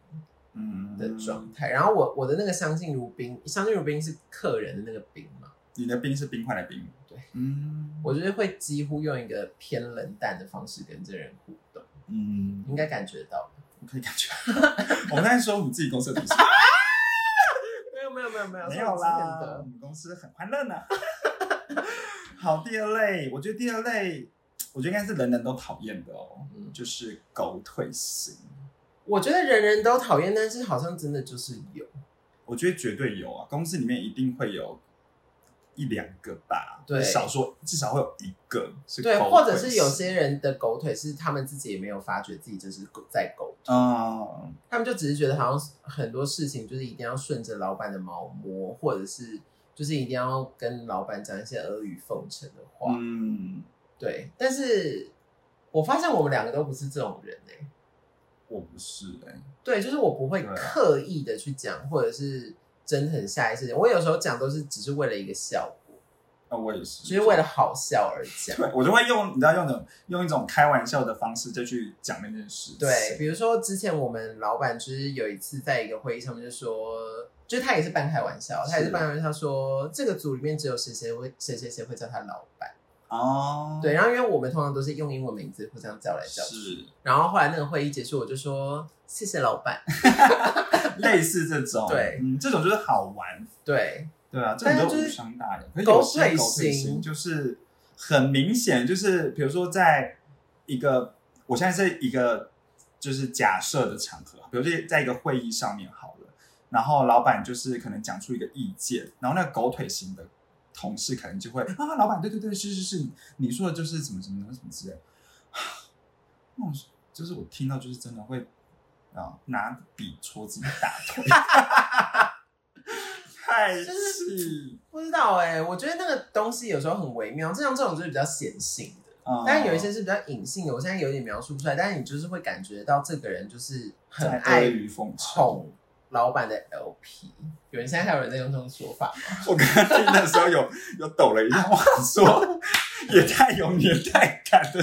嗯的状态。然后我我的那个相敬如宾，相敬如宾是客人的那个宾嘛，你的冰是冰块的冰，对，嗯，我就是会几乎用一个偏冷淡的方式跟这人互动，嗯，应该感觉到吧。我可以感觉，我们在说我们自己公司的同事，没有没有没有没有没有啦，我们公司很欢乐呢。好，第二类，我觉得第二类，我觉得应该是人人都讨厌的哦，嗯就是狗腿型。我觉得人人都讨厌，但是好像真的就是有。我觉得绝对有啊，公司里面一定会有一两个吧，对少说至少会有一个是对，或者是有些人的狗腿是他们自己也没有发觉自己就是狗在狗腿，嗯，他们就只是觉得好像很多事情就是一定要顺着老板的毛摸，或者是就是一定要跟老板讲一些阿谀奉承的话。嗯，对，但是我发现我们两个都不是这种人哎、我不是哎、对，就是我不会刻意的去讲，或者是真的很下意识地。我有时候讲都是只是为了一个效果，那我也是，就是为了好笑而讲。对我就会用你知道用种用一种开玩笑的方式再去讲那件事情，对，比如说之前我们老板就是有一次在一个会议上面就说，就是他也是半开玩笑，他也是是半开玩笑说这个组里面只有谁谁会谁谁谁会叫他老板。哦，对，然后因为我们通常都是用英文名字互相叫来叫去，是然后后来那个会议结束，我就说谢谢老板。类似这种，对嗯，这种就是好玩，对，对啊，这种就无伤大雅。可是狗有些腿狗腿型型就是很明显，就是比如说在一个，我现在是一个就是假设的场合，比如说在一个会议上面好了，然后老板就是可能讲出一个意见，然后那个狗腿型的同事可能就会啊，老板，对对对，是是是，你说的就是怎么怎么什么之类的，那种就是我听到就是真的会啊拿笔戳自己大腿。太就是，不知道哎、我觉得那个东西有时候很微妙，就像这种就是比较显性的。嗯但是有一些是比较隐性的，我现在有点描述不出来，但是你就是会感觉到这个人就是很爱谀奉承。捧老板的 LP。有人现在还有人在用这种说法吗？我刚刚听的时候有有抖了一下，我想说也太有年代感的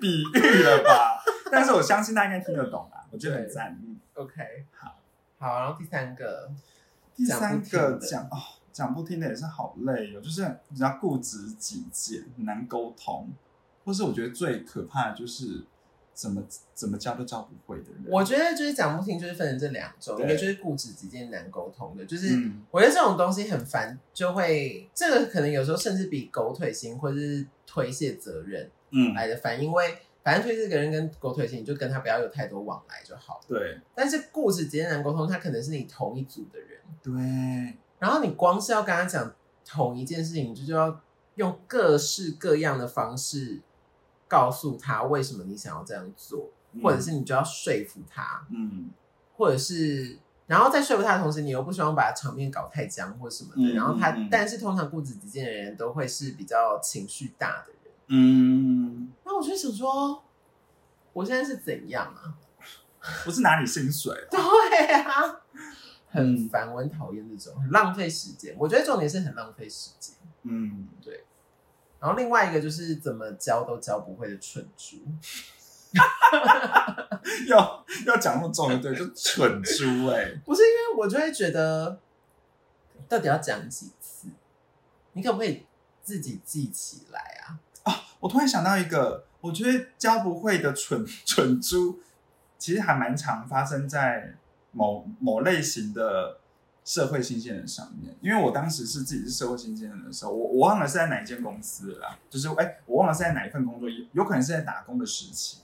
比喻了吧？但是我相信他应该听得懂啦，我觉得很赞。嗯 OK，好，好，然后第三个，第三个讲哦，讲不听的也是好累哦，就是你知道固执己见，很难沟通，或是我觉得最可怕的就是怎么怎么教都教不会的人。我觉得就是讲不听，就是分成这两种，对一个就是固执己见难沟通的，就是。嗯我觉得这种东西很烦，就会这个可能有时候甚至比狗腿型或者是推卸责任嗯，来的烦，因为反正推卸责任跟狗腿型，你就跟他不要有太多往来就好。对但是固执直接难沟通，他可能是你同一组的人，对，然后你光是要跟他讲同一件事情，你就就要用各式各样的方式告诉他为什么你想要这样做，或者是你就要说服他，嗯或者是。然后在说服他的同时，你又不希望把场面搞太僵或什么的。嗯然后他，但是通常固执己见的人都会是比较情绪大的人。嗯，那我就想说，我现在是怎样啊？不是拿你薪水啊，对啊，很嗯烦，我很讨厌这种，很浪费时间。我觉得重点是很浪费时间。嗯，然后另外一个就是怎么教都教不会的蠢猪，要要讲那么重的，对，就蠢猪哎、不是因为我就会觉得到底要讲几次？你可不可以自己记起来啊？我突然想到一个，我觉得教不会的蠢蠢猪，其实还蛮常发生在某某类型的社会新鲜人上面。因为我当时是自己是社会新鲜人的时候，我我忘了是在哪一间公司了啦，就是哎，我忘了是在哪一份工作，有有可能是在打工的时期。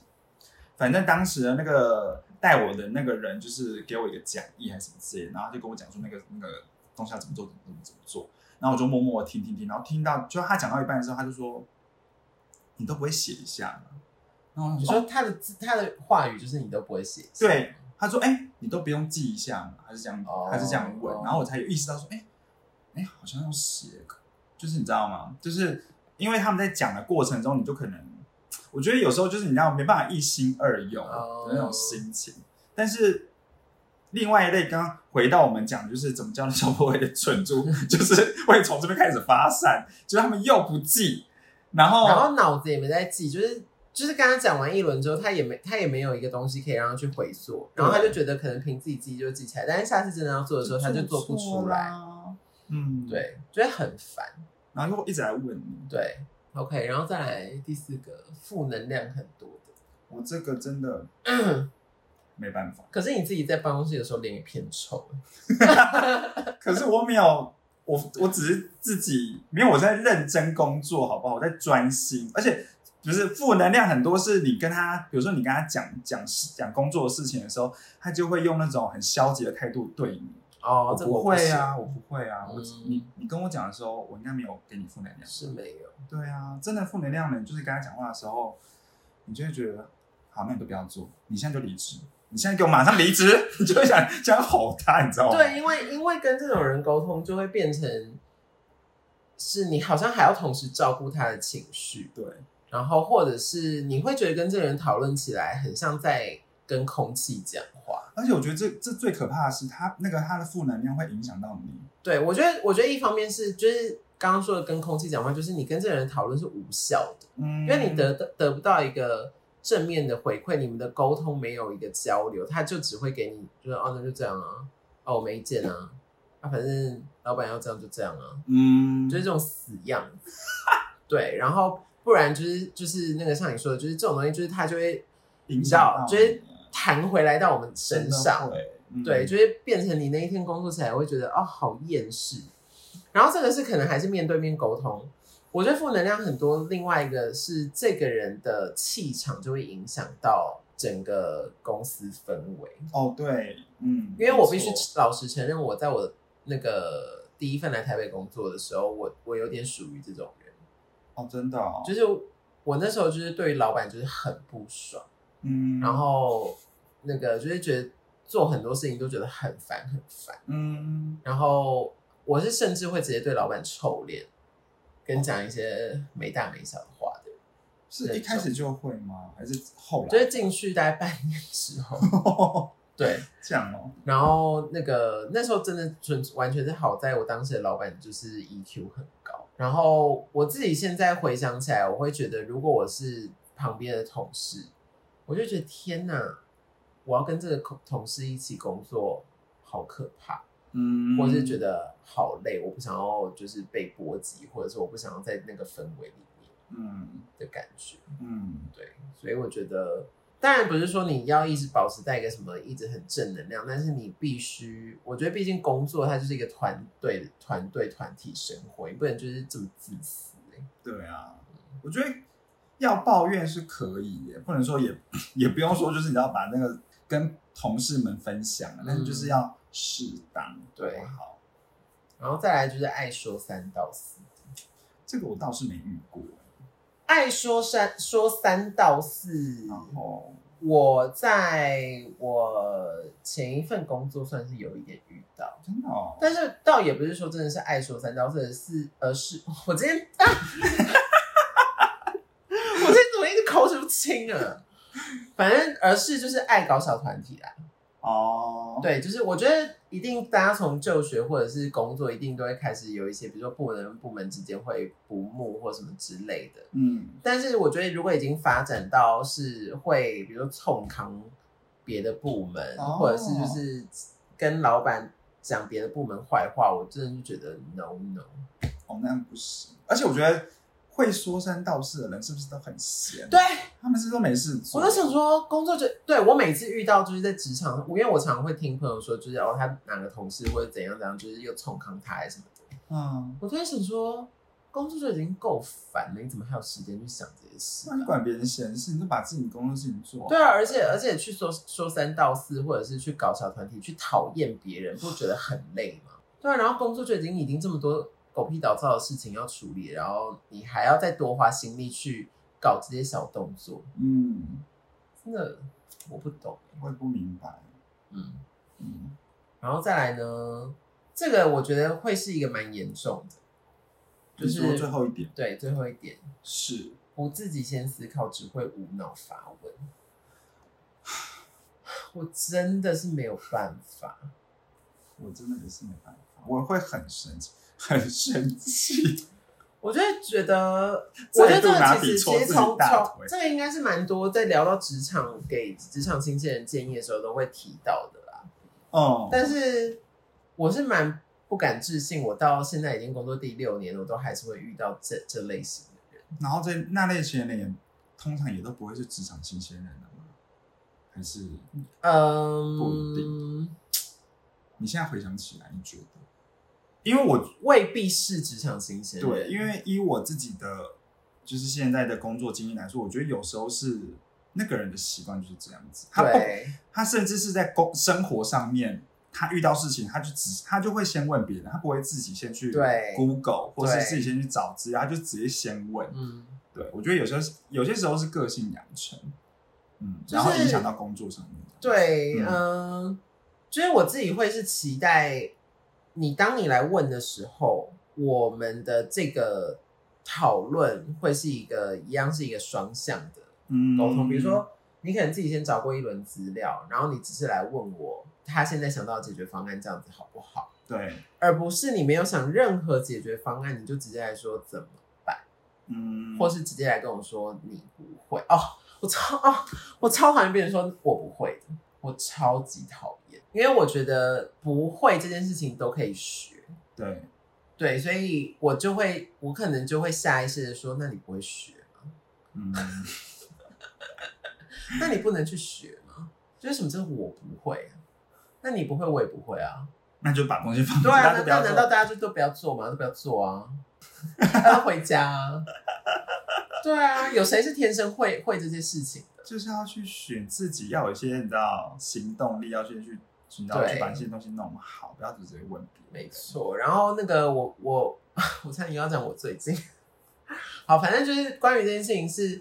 反正当时的那个带我的那个人，就是给我一个讲义还是什么之类的，然后他就跟我讲说那个那个东西要怎么做，怎么怎么怎么做。然后我就默默地听听听，然后听到就他讲到一半的时候，他就说：“你都不会写一下吗？”然后你说说他的字他的话语就是你都不会写，对，他说：“哎、你都不用记一下吗？还是这样？哦还是这样问？”然后我才有意识到说：“哎、哎、好像要写，就是你知道吗？就是因为他们在讲的过程中，你就可能，我觉得有时候就是你知道没办法一心二用哦的那种心情。但是另外一类，刚刚回到我们讲，就是怎么教小破会的蠢猪，就是会从这边开始发散，就是他们又不记，然后然后脑子也没在记，就是就是跟他讲完一轮之后，他也没他也没有一个东西可以让他去回溯，然后他就觉得可能凭自己记就记起来，但是下次真的要做的时候，他就做不出来，啦。嗯，，对，觉得很烦。然后又一直来问你。对，OK，然后再来第四个，负能量很多的。我这个真的 没办法，可是你自己在办公室的时候脸也偏臭，可是我没有，我我只是自己，没有我在认真工作，好不好？我在专心，而且不是负能量很多，是你跟他，比如说你跟他讲讲事讲工作的事情的时候，他就会用那种很消极的态度对你。哦我不会啊，我不会啊，我嗯你你跟我讲的时候，我应该没有给你负能量。是没有。对啊，真的负能量的，你就是跟他讲话的时候，你就会觉得，好，那你都不要做，你现在就离职，你现在给我马上离职，你就会想想吼他，你知道吗？对，因为因为跟这种人沟通，就会变成是你好像还要同时照顾他的情绪，对，然后或者是你会觉得跟这个人讨论起来，很像在跟空气讲话。而且我觉得这这最可怕的是，他那个他的负能量会影响到你。对我觉得，我觉得一方面是就是刚刚说的跟空气讲话，就是你跟这个人讨论是无效的，嗯，因为你得得得不到一个正面的回馈，你们的沟通没有一个交流，他就只会给你就是哦那就这样啊，哦我没意见啊，啊反正老板要这样就这样啊，嗯，就是这种死样子。对，然后不然就是就是那个像你说的，就是这种东西，就是他就会影响就是弹回来到我们身上，嗯对，就会变成你那一天工作起来会觉得哦好厌世。然后这个是可能还是面对面沟通，我觉得负能量很多。另外一个是这个人的气场就会影响到整个公司氛围，哦，对，嗯，因为我必须老实承认，我在我那个第一份来台北工作的时候，我我有点属于这种人，哦，真的哦，就是我那时候就是对于老板就是很不爽，嗯，然后那个就是觉得做很多事情都觉得很烦很烦，嗯，然后我是甚至会直接对老板臭脸，跟讲一些没大没小的话的，是一开始就会吗？还是后来？就是进去大概半年之后，对，这样哦，然后那个那时候真的纯完全是好在我当时的老板就是 EQ 很高，然后我自己现在回想起来，我会觉得如果我是旁边的同事，我就觉得天哪，我要跟这个同同事一起工作，好可怕，嗯，或是觉得好累，我不想要就是被波及，或者是我不想要在那个氛围里面嗯的感觉。嗯，对，所以我觉得，当然不是说你要一直保持在一个什么一直很正能量，但是你必须，我觉得毕竟工作它就是一个团队、团队、团体生活，你不能就是这么自私、欸。对啊，我觉得要抱怨是可以耶，不能说也 也不用说，就是你要把那个跟同事们分享，但是就是要适当，对好？然后再来就是爱说三道四，这个我倒是没遇过，爱说三说三道四。然后我在我前一份工作算是有一点遇到，真的哦，但是倒也不是说真的是爱说三道四，是而是 我今天啊，我今天怎么一直口齿不清啊？反正而是就是爱搞小团体啦，哦，，对，就是我觉得一定大家从就学或者是工作，一定都会开始有一些，比如说部门部门之间会不睦或什么之类的。嗯但是我觉得如果已经发展到是会，比如说冲康别的部门，哦或者是就是跟老板讲别的部门坏话，我真的就觉得 no no。哦，那样不行。而且我觉得会说三道四的人是不是都很闲？对，他们是都没事做。我就想说，工作就对我每次遇到就是在职场，我因为我常常会听朋友说，就是哦，他哪个同事或者怎样怎样，就是又冲康他什么的，嗯，我都在想说，工作就已经够烦了，你怎么还有时间去想这些事啊、那你管别人闲事，你就把自己工作事情做。对啊，而且而且去说说三道四，或者是去搞小团体，去讨厌别人，不觉得很累吗？对啊，然后工作就已经已经这么多狗屁倒灶的事情要处理，然后你还要再多花心力去搞这些小动作，嗯，真的我不懂。我也不明白。嗯，嗯，然后再来呢，这个我觉得会是一个蛮严重的，就是最后一点对最后一点，是，不自己先思考，只会无脑发问。我真的是没有办法。我真的也是没办法，我会很生气，很生气。我就会觉得，我觉得这个其实其实从从这个应该是蛮多在聊到职场给职场新鲜人建议的时候都会提到的啦。哦，但是我是蛮不敢置信，我到现在已经工作第六年了，我都还是会遇到这这类型的人。然后这那类型的人，通常也都不会是职场新鲜人了吗？还是嗯，不一定你现在回想起来，你觉得？因为我未必是职场新鲜人。对，因为以我自己的就是现在的工作经验来说，我觉得有时候是那个人的习惯就是这样子，他不，他甚至是在工生活上面，他遇到事情，他就只他就会先问别人，他不会自己先去对 Google 或是自己先去找资料，他就直接先问。嗯，对，我觉得有时候有些时候是个性养成，然后影响到工作上面。对，嗯嗯，就是我自己会是期待你，当你来问的时候，我们的这个讨论会是一个一样是一个双向的嗯，沟通。比如说，你可能自己先找过一轮资料，然后你只是来问我他现在想到的解决方案，这样子好不好？对，而不是你没有想任何解决方案，你就直接来说怎么办，嗯，或是直接来跟我说你不会哦。我超哦，我超讨厌别人说我不会的，我超级讨厌，因为我觉得不会这件事情都可以学，对，对，所以我就会，我可能就会下意识的说，那你不会学吗？嗯，那你不能去学吗？就是什么叫我不会啊？那你不会，我也不会啊。那就把东西放对啊，那那难道。大家就都不要做吗？都不要做啊，要回家啊。对啊，有谁是天生会会这些事情的？就是要去选自己，要有一些你知道行动力，要先去你知道对。去把这些东西弄好，不要只是问别人。没错，然后那个我我 我猜你要讲我最近，好，反正就是关于这件事情是，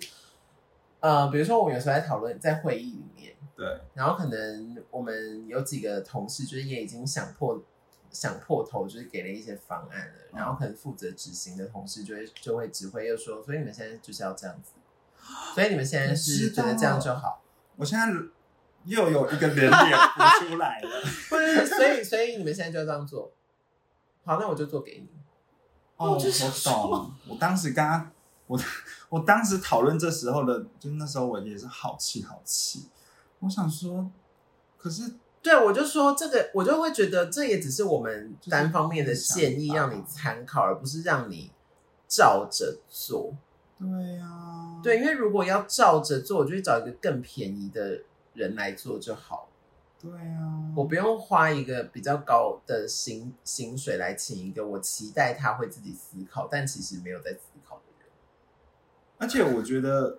呃，比如说我们有时候在讨论在会议里面，对，然后可能我们有几个同事就是也已经想破想破头，就是给了一些方案了，然后可能负责执行的同事就会就会指挥又说，所以你们现在就是要这样子，所以你们现在是觉得这样就好，我现在又有一个人脸浮出来了。不是，所以所以你们现在就要这样做，好，那我就做给你。哦，我懂。我当时跟他，我 我当时讨论这时候的，就那时候我也是好气好气。我想说，可是对，我就说这个，我就会觉得这也只是我们单方面的建议，让你参考，而不是让你照着做。对呀、对，因为如果要照着做，我就会找一个更便宜的人来做就好，对啊、我不用花一个比较高的薪薪水来请一个我期待他会自己思考，但其实没有在思考的人。而且我觉得，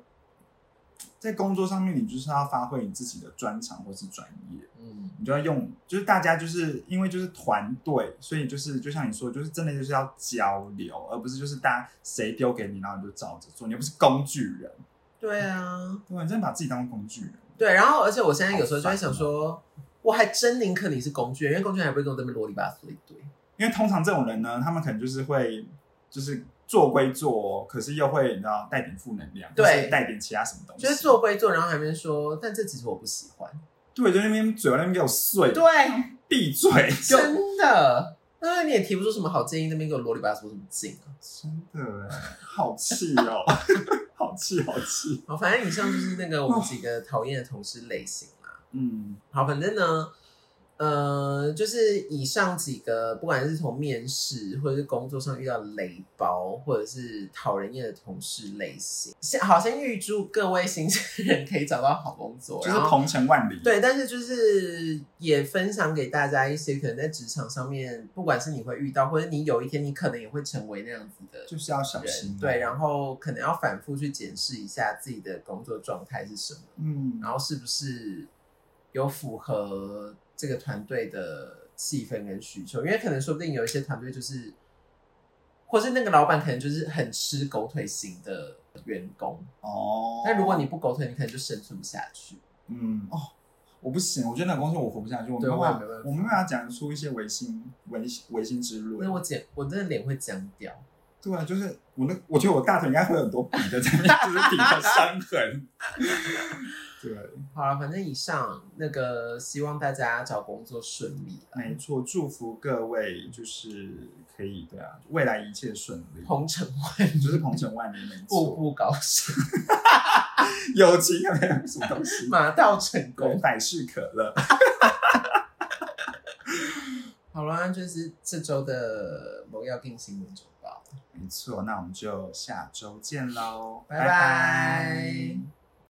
在工作上面，你就是要发挥你自己的专长或是专业，嗯，你就要用，就是大家就是因为就是团队，所以就是就像你说，就是真的就是要交流，而不是就是大家谁丢给你，然后你就照着做，你又不是工具人，对啊，对？你真的把自己当工具人。对，然后而且我现在有时候就会好烦哦想说，我还真宁可你是工具人，因为工具人还不会跟我这边啰里吧嗦一堆。因为通常这种人呢，他们可能就是会，就是做归做，可是又会你知道带点负能量，对带点其他什么东西，就是做归做，然后还没说，但这其实我不喜欢。对，就那边嘴巴那边给我碎，对，闭嘴，真的，那你也提不出什么好建议，那边给我啰里吧嗦什么劲啊？真的哎，好气哦，好气好气，好，反正以上就是那个我们几个讨厌的同事类型啦。嗯，好，反正呢，呃，就是以上几个，不管是从面试或者是工作上遇到雷包，或者是讨人厌的同事类型，先好先预祝各位新鲜人可以找到好工作，就是鹏程万里。对，但是就是也分享给大家一些可能在职场上面，不管是你会遇到，或者你有一天你可能也会成为那样子的就是要小心。对，然后可能要反复去检视一下自己的工作状态是什么，嗯，然后是不是有符合这个团队的气氛跟需求，因为可能说不定有一些团队就是，或是那个老板可能就是很吃狗腿型的员工，哦，但如果你不狗腿，你可能就生存不下去。嗯哦，我不行，我觉得那个工作我活不下去，我没对办法我没办法，讲出一些违心违违心之那论。我剪，我真的脸会僵掉。对啊，就是我那，我觉得我大腿应该会有很多笔的，在 那就是笔的伤痕。对，好了，反正以上那个，希望大家找工作顺利啦，没错，祝福各位，就是可以对啊，未来一切顺利，鹏程万里，就是鹏程万里，没步错。步高升，友情还没有什么东西，马到成，功。百事可乐。好了，就是这周的某要定新闻周报。没错，那我们就下周见喽，拜拜